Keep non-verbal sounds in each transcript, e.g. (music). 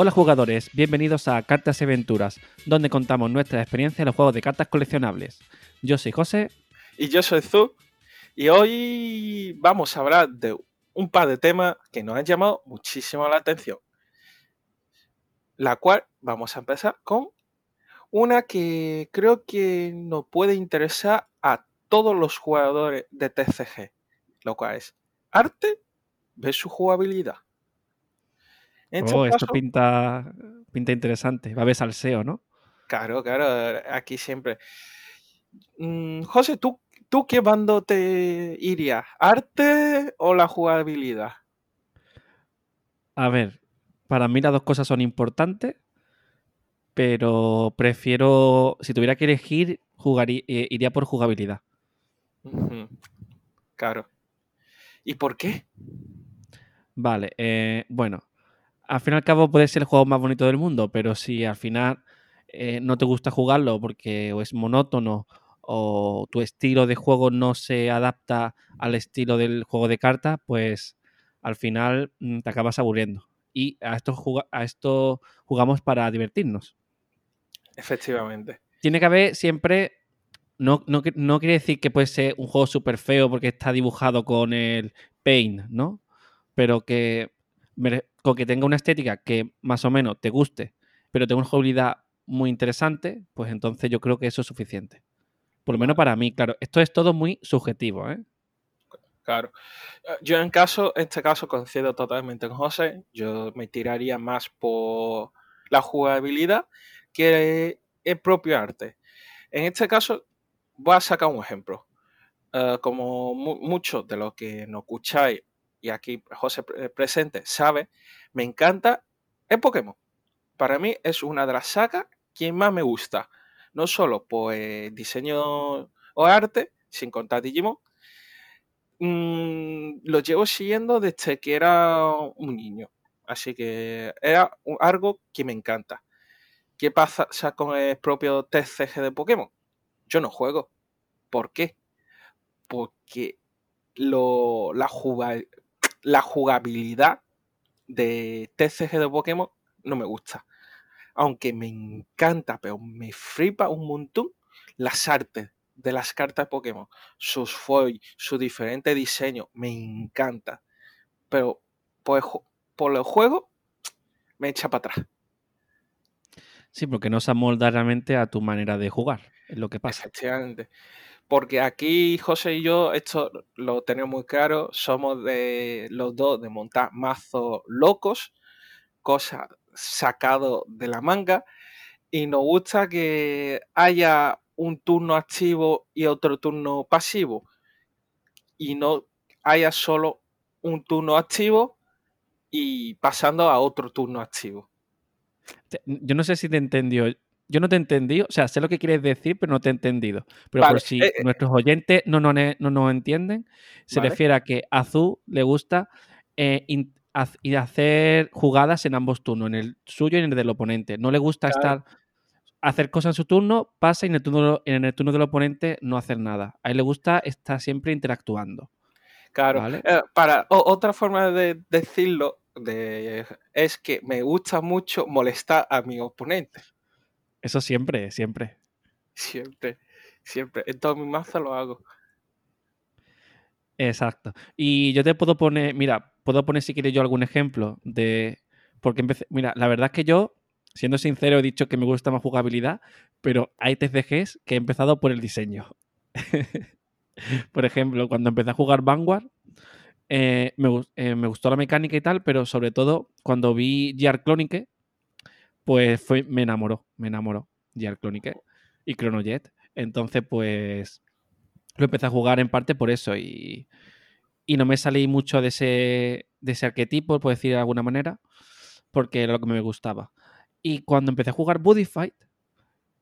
Hola jugadores, bienvenidos a Cartas y Aventuras, donde contamos nuestra experiencia en los juegos de cartas coleccionables. Yo soy José. Y yo soy Zu. Y hoy vamos a hablar de un par de temas que nos han llamado muchísimo la atención. La cual vamos a empezar con una que creo que nos puede interesar a todos los jugadores de TCG, lo cual es arte versus jugabilidad. Oh, esto pinta, pinta interesante. Va a haber salseo, ¿no? Claro, claro, aquí siempre. Mm, José, ¿tú, ¿tú qué bando te irías? ¿Arte o la jugabilidad? A ver, para mí las dos cosas son importantes, pero prefiero, si tuviera que elegir, jugaría, eh, iría por jugabilidad. Claro. ¿Y por qué? Vale, eh, bueno, al fin y al cabo puede ser el juego más bonito del mundo, pero si al final eh, no te gusta jugarlo porque o es monótono o tu estilo de juego no se adapta al estilo del juego de cartas, pues al final mm, te acabas aburriendo. Y a esto, a esto jugamos para divertirnos. Efectivamente. Tiene que haber siempre. No, no, no quiere decir que puede ser un juego súper feo porque está dibujado con el paint, ¿no? Pero que con que tenga una estética que más o menos te guste, pero tenga una jugabilidad muy interesante, pues entonces yo creo que eso es suficiente. Por lo menos para mí, claro. Esto es todo muy subjetivo, ¿eh? Claro. Eh, yo en caso, en este caso coincido totalmente con José. Yo me tiraría más por la jugabilidad que el propio arte. En este caso, voy a sacar un ejemplo. Eh, como muchos de los que nos escucháis y aquí José eh, presente sabe, me encanta el Pokémon. Para mí es una de las sagas que más me gusta. No solo por diseño o arte, sin contar Digimon, mm, lo llevo siguiendo desde que era un niño. Así que era algo que me encanta. ¿Qué pasa con el propio TCG de Pokémon? Yo no juego. ¿Por qué? Porque lo, la, la jugabilidad de TCG de Pokémon no me gusta. Aunque me encanta, pero me flipa un montón las artes de las cartas de Pokémon. Sus foils, su diferente diseño, me encanta. Pero por el, por el juego me echa para atrás. Sí, porque no se amolda realmente a tu manera de jugar, es lo que pasa. Efectivamente. Porque aquí José y yo, esto lo tenemos muy claro, somos de los dos de montar mazos locos, cosas sacado de la manga, y nos gusta que haya un turno activo y otro turno pasivo, y no haya solo un turno activo y pasando a otro turno activo. Yo no sé si te entendió yo no te he entendido, o sea, sé lo que quieres decir, pero no te he entendido. Pero por si eh, eh. nuestros oyentes no nos no, no entienden, se refiere a que a Azul le gusta eh, hacer jugadas en ambos turnos, en el suyo y en el del oponente. No le gusta estar hacer cosas en su turno, pasa y en el turno, en el turno del oponente no hacer nada. A él le gusta estar siempre interactuando. Claro. para otra forma de decirlo de, es que me gusta mucho molestar a mi oponente. Eso siempre, siempre. Siempre, siempre. En todo mi mazo lo hago. Exacto. Y yo te puedo poner, mira, puedo poner si quieres yo algún ejemplo de. Porque empecé. Mira, la verdad es que yo, siendo sincero, he dicho que me gusta más jugabilidad, pero hay TCGs que he empezado por el diseño. (laughs) por ejemplo, cuando empecé a jugar Vanguard, eh, me, eh, me, gustó la mecánica y tal, pero sobre todo cuando vi Gear Clonique, pues fue, me enamoró, me enamoró Gear Clonique y Chronojet. Entonces, pues lo empecé a jugar en parte por eso y, no me salí mucho de ese, de ese arquetipo, por decir de alguna manera, porque era lo que me gustaba. Y cuando empecé a jugar Buddy Fight,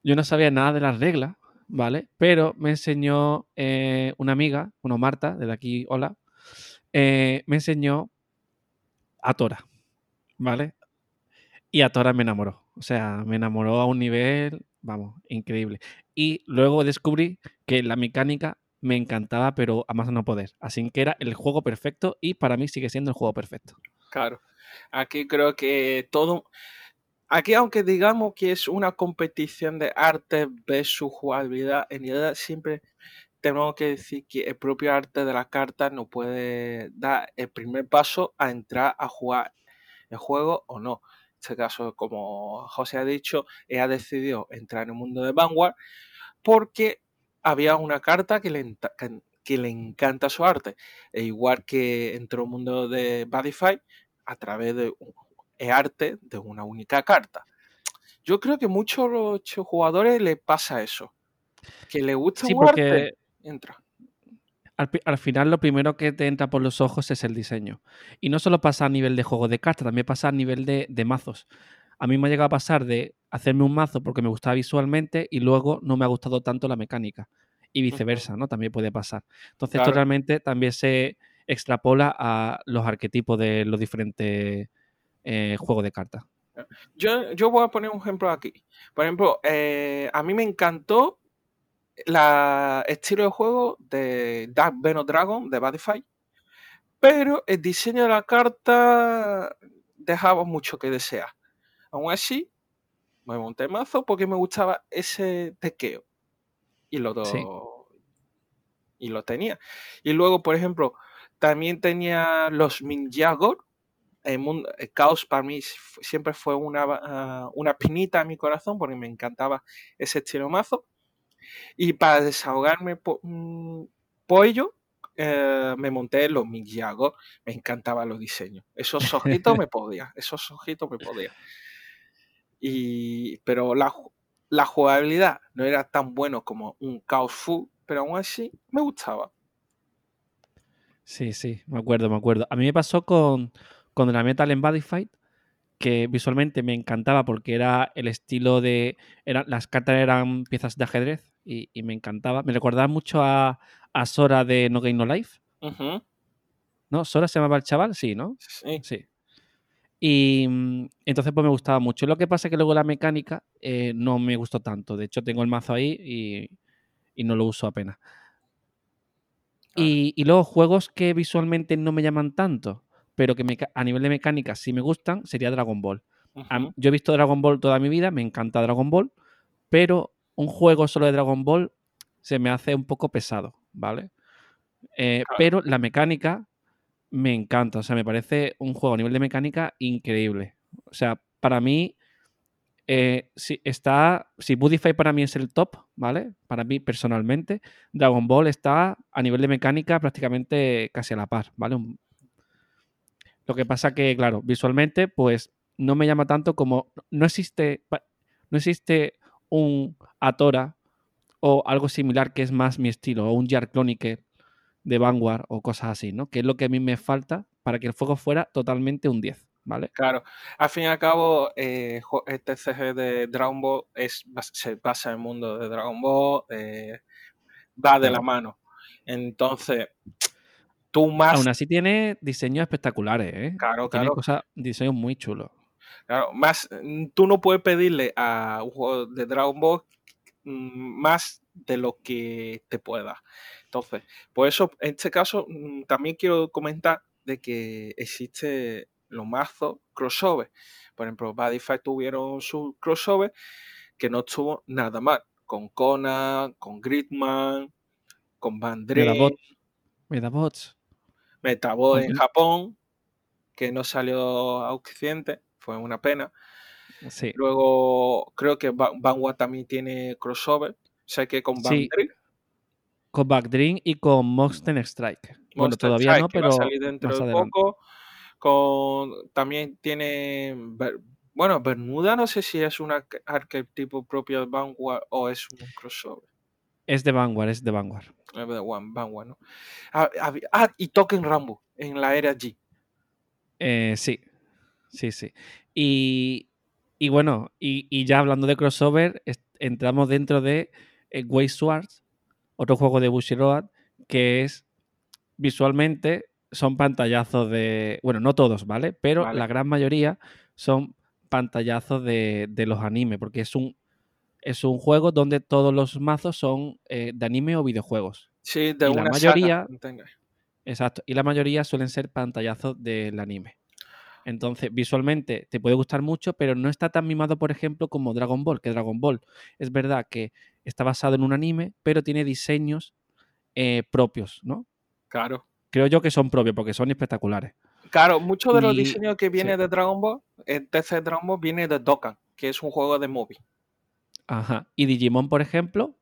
yo no sabía nada de las reglas, ¿vale? Pero me enseñó eh, una amiga, bueno, Marta, desde aquí, hola, eh, me enseñó a Tora, ¿vale? Y a Tora me enamoró. O sea, me enamoró a un nivel, vamos, increíble. Y luego descubrí que la mecánica me encantaba, pero a más no poder. Así que era el juego perfecto y para mí sigue siendo el juego perfecto. Claro. Aquí creo que todo, aquí, aunque digamos que es una competición de arte versus jugabilidad, en realidad siempre tenemos que decir que el propio arte de la carta no puede dar el primer paso a entrar a jugar el juego o no. Este caso, como José ha dicho, ha decidido entrar en el mundo de Vanguard porque había una carta que le, que le encanta su arte. E igual que entró el mundo de Badify a través de el arte de una única carta. Yo creo que muchos jugadores le pasa eso. Que le gusta un arte, entra. Al, final lo primero que te entra por los ojos es el diseño. Y no solo pasa a nivel de juego de cartas, también pasa a nivel de, mazos. A mí me ha llegado a pasar de hacerme un mazo porque me gustaba visualmente y luego no me ha gustado tanto la mecánica. Y viceversa, ¿no? También puede pasar. Entonces, esto realmente también se extrapola a los arquetipos de los diferentes eh, juegos de cartas. Yo, yo voy a poner un ejemplo aquí. Por ejemplo, eh, a mí me encantó la estilo de juego de Dark Venom Dragon de Badify, pero el diseño de la carta dejaba mucho que desear. Aún así, me monté mazo porque me gustaba ese tequeo. Y lo, y lo tenía. Y luego, por ejemplo, también tenía los Minjagor. El, mundo, el caos para mí siempre fue una, ah, una pinita en mi corazón porque me encantaba ese estilo mazo. Y para desahogarme por, mm, ello, eh, me monté los Miyago, me encantaban los diseños. Esos ojitos me (laughs) podía, esos ojitos me podía. Y, pero la, la jugabilidad no era tan bueno como un Chaos Fu, pero aún así me gustaba. Sí, sí, me acuerdo, me acuerdo. A mí me pasó con, con la Metal en Fight que visualmente me encantaba porque era el estilo de. las cartas eran piezas de ajedrez y, me encantaba. Me recordaba mucho a, a, Sora de No Game No Life. ¿No? ¿Sora se llamaba el chaval? Sí, ¿no? Sí. sí. Y mm, entonces pues me gustaba mucho. Lo que pasa es que luego la mecánica eh, no me gustó tanto. De hecho tengo el mazo ahí y, y no lo uso apenas. Y, y, luego juegos que visualmente no me llaman tanto pero que a nivel de mecánica sí me gustan, sería Dragon Ball. Yo he visto Dragon Ball toda mi vida, me encanta Dragon Ball, pero un juego solo de Dragon Ball se me hace un poco pesado, ¿vale? Eh, pero la mecánica me encanta, o sea, me parece un juego a nivel de mecánica increíble. O sea, para mí, eh, si está, si Budify para mí es el top, ¿vale? Para mí personalmente, Dragon Ball está a nivel de mecánica prácticamente casi a la par, ¿vale? Lo que pasa que, claro, visualmente, pues no me llama tanto como. No existe. No existe un Atora o algo similar que es más mi estilo, o un Jar Chronicle de Vanguard o cosas así, ¿no? Que es lo que a mí me falta para que el juego fuera totalmente un 10, ¿vale? Claro, al fin y al cabo, eh, este CG de Dragon Ball es, se basa en el mundo de Dragon Ball, eh, va de la mano. Entonces, Aún así tiene diseños espectaculares, ¿eh? Claro, tiene claro. Cosas, diseños muy chulos. Claro, más, mm, tú no puedes pedirle a un juego de Dragon Ball mm, más de lo que te pueda. Entonces, por eso, en este caso, mm, también quiero comentar de que existe los mazos crossover. Por ejemplo, Badify tuvieron su crossover que no estuvo nada mal. Con Conan, con Gridman, con Medabots. Metabot en Japón, que no salió a Occidente, fue una pena. Sí. Luego creo que Vanguard también tiene crossover. Sé que con Backdream. Con Backdream y con Monster Strike. bueno, todavía no, pero. Va a salir dentro de poco. Con, también tiene. Bueno, Bermuda no sé si es un arquetipo propio de Vanguard o es un crossover. Es de Vanguard, es de Vanguard. Es de Vanguard, ¿no? Ah, ah, y Token Rambo en la era G. Eh, sí, sí, sí. Y, y bueno, y, y, ya hablando de crossover, entramos dentro de eh, Way Swords, otro juego de Bushiroad, que es visualmente son pantallazos de. Bueno, no todos, ¿vale? Pero la gran mayoría son pantallazos de, de los animes, porque es un es un juego donde todos los mazos son eh, de anime o videojuegos. Sí, de y una la mayoría. exacto. Y la mayoría suelen ser pantallazos del anime. Entonces, visualmente te puede gustar mucho, pero no está tan mimado, por ejemplo, como Dragon Ball, que Dragon Ball es verdad que está basado en un anime, pero tiene diseños eh, propios, ¿no? Claro. Creo yo que son propios, porque son espectaculares. Claro, muchos de los Y- diseños que viene sí. de Dragon Ball, el TC de Dragon Ball viene de Dokkan, que es un juego de móvil. Ajá. Y Digimon, por ejemplo,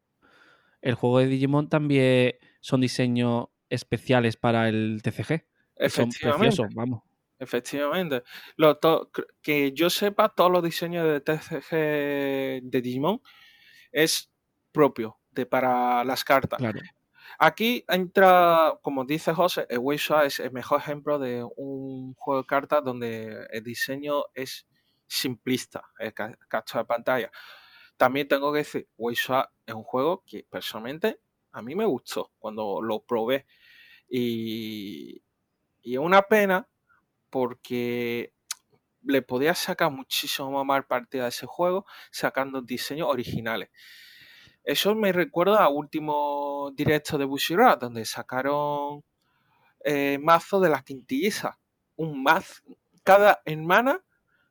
el juego de Digimon también son diseños especiales para el TCG. y son Efectivamente. preciosos, vamos. Efectivamente. Lo to- que yo sepa, todos los diseños de TCG de Digimon es propio de para las cartas. Claro. Aquí entra, como dice José, el Weisha es el mejor ejemplo de un juego de cartas donde el diseño es simplista, el ca- captura de pantalla. También tengo que decir, Weisha es un juego que personalmente a mí me gustó cuando lo probé. Y, y es una pena porque le podía sacar muchísimo más partida a ese juego sacando diseños originales. Eso me recuerda al último directo de Bushiroad, donde sacaron eh, mazo de las quintillizas. Un mazo, cada hermana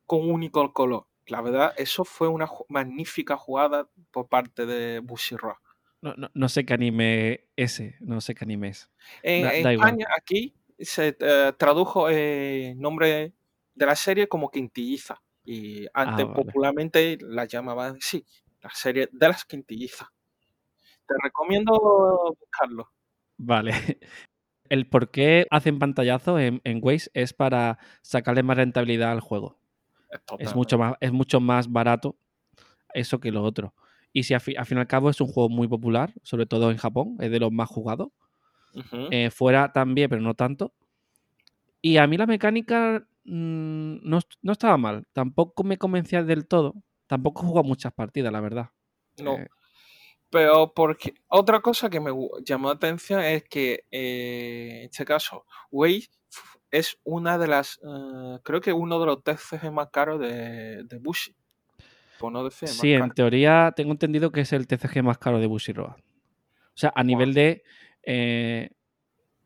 con un único color. La verdad, eso fue una magnífica jugada por parte de Bushiroad. No, no- no sé qué anime ese, no sé qué anime es. En Da- da igual. España, aquí, se eh, tradujo el nombre de la serie como Quintilliza. Y antes Ah, vale. popularmente la llamaban, sí, la serie de las Quintillizas. Te recomiendo buscarlo. Vale. (laughs) El por qué hacen pantallazos en, en Waze es para sacarle más rentabilidad al juego. Es, mucho más, es mucho más barato eso que lo otro. Y si al fi- al fin y al cabo es un juego muy popular, sobre todo en Japón, es de los más jugados. Eh, fuera también, pero no tanto. Y a mí la mecánica mm, no, no estaba mal. Tampoco me convencía del todo. Tampoco he jugado muchas partidas, la verdad. No, Eh, pero porque otra cosa que me llamó la atención es que eh, en este caso, Wave es una de las, creo que uno de los TCG más caros de, de Bushi. Por no decir más sí, en caro. teoría tengo entendido que es el TCG más caro de Bushiroad. O sea, a nivel de, eh,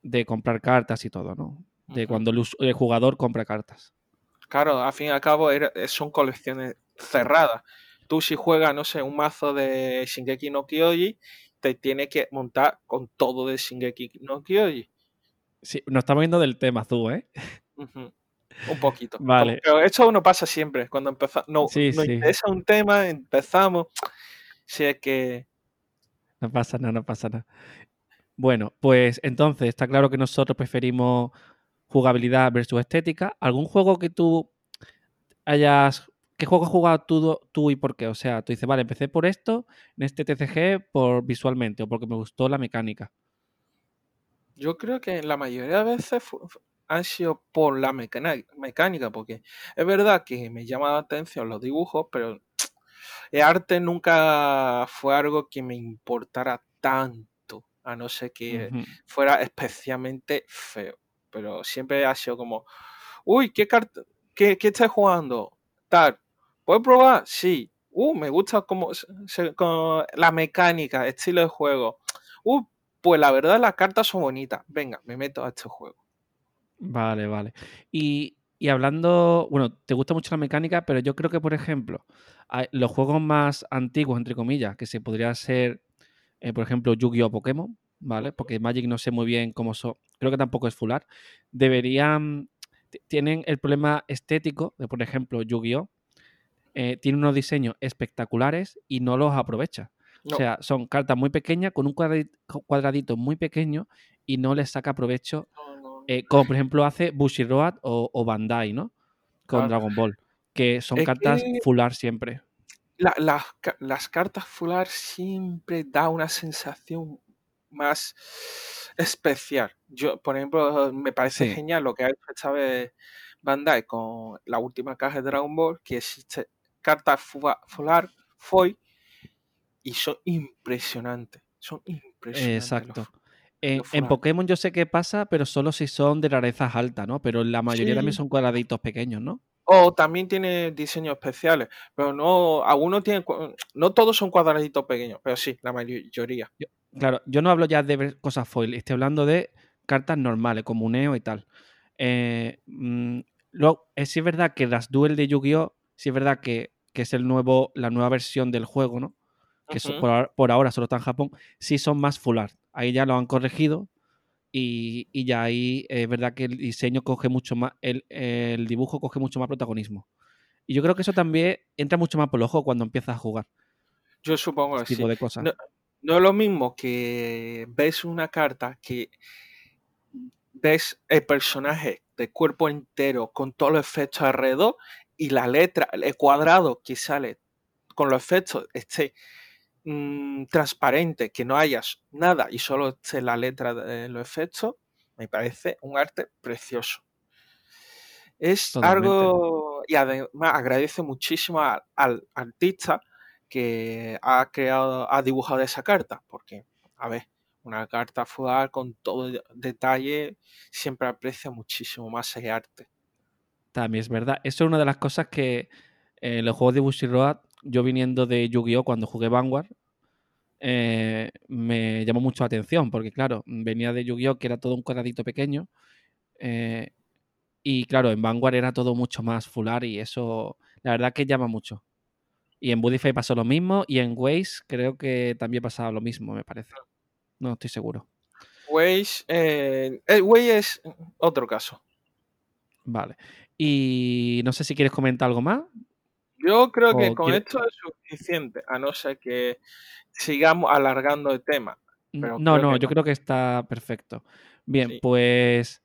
de comprar cartas y todo, ¿no? De cuando el, jugador compra cartas. Claro, al fin y al cabo era- eh, son colecciones cerradas. Tú si juegas, no sé, un mazo de Shingeki no Kyoji, te tienes que montar con todo de Shingeki no Kyoji. Sí, nos estamos yendo del tema, Zu, ¿eh? (laughs) Un poquito. Vale. Pero eso no pasa siempre. Cuando empezamos, no, Sí, nos sí. interesa un tema, empezamos. Si es que No pasa nada, no pasa nada. Bueno, pues entonces está claro que nosotros preferimos jugabilidad versus estética. ¿Algún juego que tú hayas... ¿Qué juego has jugado tú, tú y por qué? O sea, tú dices, vale, empecé por esto, en este TCG, por visualmente o porque me gustó la mecánica. yo creo que la mayoría de veces han sido por la mecánica, porque es verdad que me llama la atención los dibujos, pero el arte nunca fue algo que me importara tanto, a no ser que fuera especialmente feo. Pero siempre ha sido como, uy, ¿qué carta, qué, qué estás jugando? Tal, ¿puedes probar? Sí. Uh, me gusta como se- la mecánica, estilo de juego. Uh, pues la verdad las cartas son bonitas. Venga, me meto a este juego. Vale, vale. Y, y hablando, bueno, te gusta mucho la mecánica, pero yo creo que, por ejemplo, los juegos más antiguos, entre comillas, que se podría ser, eh, por ejemplo, Yu-Gi-Oh! Pokémon, ¿vale? Porque Magic no sé muy bien cómo son, creo que tampoco es fular. Deberían, tienen el problema estético de, por ejemplo, Yu-Gi-Oh! eh, tiene unos diseños espectaculares y no los aprovecha. No, O sea, son cartas muy pequeñas con un cuadradi- cuadradito muy pequeño y no les saca provecho no, no. eh, como por ejemplo hace Bushiroad o, o Bandai, ¿no? Con Claro. Dragon Ball, que son Es cartas que- fular siempre. La- las ca- las cartas fular siempre da una sensación más especial. Yo, por ejemplo, me parece Sí. genial lo que ha hecho esta vez Bandai con la última caja de Dragon Ball, que existe cartas fular, foil, y son impresionantes. Son impresionantes. Exacto. En, los en fular. Pokémon yo sé qué pasa, pero solo si son de rarezas altas, ¿no? Pero la mayoría también son cuadraditos pequeños, ¿no? O también tiene diseños especiales, pero no, algunos tienen, no todos son cuadraditos pequeños, pero sí, la mayoría. Claro, yo no hablo ya de ver cosas foil, estoy hablando de cartas normales, como Neo y tal. Eh, mm, Luego, es, sí es verdad que las Duel de Yu-Gi-Oh! sí es verdad que, que es el nuevo, la nueva versión del juego, ¿no? Que so- por, por ahora solo está en Japón, sí son más full art. Ahí ya lo han corregido y, y ya ahí es verdad que el diseño coge mucho más, el, el dibujo coge mucho más protagonismo. Y yo creo que eso también entra mucho más por el ojo cuando empiezas a jugar Yo supongo que este sí. tipo de cosas. No, no es lo mismo que ves una carta que ves el personaje de cuerpo entero con todos los efectos alrededor y la letra, el cuadrado que sale con los efectos esté mm, transparente, que no hayas nada y solo esté la letra de los efectos, me parece un arte precioso. Es Totalmente. algo, y además agradece muchísimo al artista que ha creado, ha dibujado esa carta, porque, a ver, una carta art con todo detalle siempre aprecia muchísimo más ese arte. También es verdad. Eso es una de las cosas que eh, los juegos de Bushiroad, yo viniendo de Yu-Gi-Oh! cuando jugué Vanguard, eh, me llamó mucho la atención, porque claro, venía de Yu-Gi-Oh! que era todo un cuadradito pequeño, eh, y claro, en Vanguard era todo mucho más fular y eso, la verdad que llama mucho. Y en Budify pasó lo mismo, y en Waze creo que también pasaba lo mismo, me parece. No estoy seguro. Waze, eh, el Waze es otro caso. Vale. Y no sé si quieres comentar algo más. Yo creo que ¿O con quiere- esto es suficiente, a no ser que sigamos alargando el tema. Pero no, no, yo no. creo que está perfecto. Bien, Sí. pues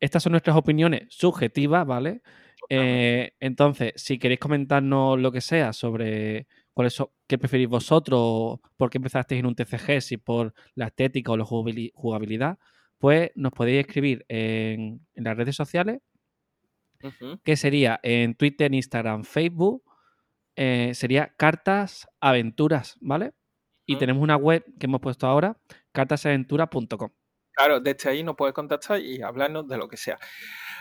estas son nuestras opiniones subjetivas, ¿vale? Eh, entonces, si queréis comentarnos lo que sea sobre cuáles son, qué preferís vosotros, por qué empezasteis en un TCG, si por la estética o la jugabili- jugabilidad, pues nos podéis escribir en, en las redes sociales, Que sería en Twitter, Instagram, Facebook, eh, sería Cartas Aventuras, ¿vale? Y tenemos una web que hemos puesto ahora, cartasaventuras.com. Claro, desde ahí nos puedes contactar y hablarnos de lo que sea.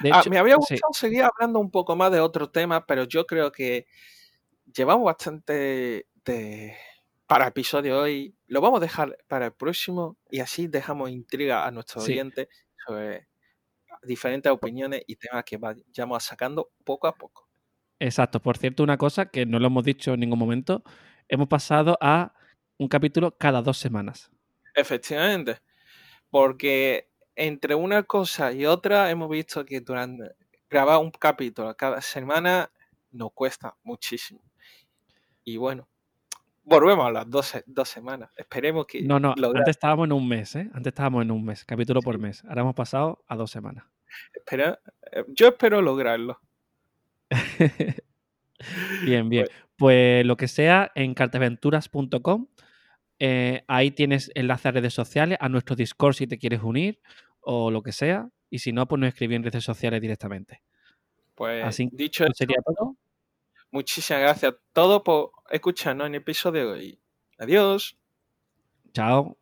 De Ah, me había sí, gustado seguir hablando un poco más de otro tema, pero yo creo que llevamos bastante de... para episodio hoy. Lo vamos a dejar para el próximo y así dejamos intriga a nuestros sí, oyentes sobre diferentes opiniones y temas que vayamos sacando poco a poco. exacto. Por cierto, una cosa que no lo hemos dicho en ningún momento, hemos pasado a un capítulo cada dos semanas. Efectivamente, porque entre una cosa y otra hemos visto que durante grabar un capítulo cada semana nos cuesta muchísimo. Y bueno, volvemos a las dos, dos semanas. Esperemos que No, no, lograr- antes estábamos en un mes, ¿eh? Antes estábamos en un mes, capítulo por mes. Ahora hemos pasado a dos semanas. espera- eh, yo espero lograrlo. (laughs) bien, bien. Pues lo que sea, en cartaventuras.com, eh, ahí tienes enlaces a redes sociales, a nuestro Discord si te quieres unir o lo que sea. Y si no, pues nos escribí en redes sociales directamente. Pues Así dicho sería todo. Muchísimas gracias a todos por escucharnos en el episodio de hoy. Adiós. Chao.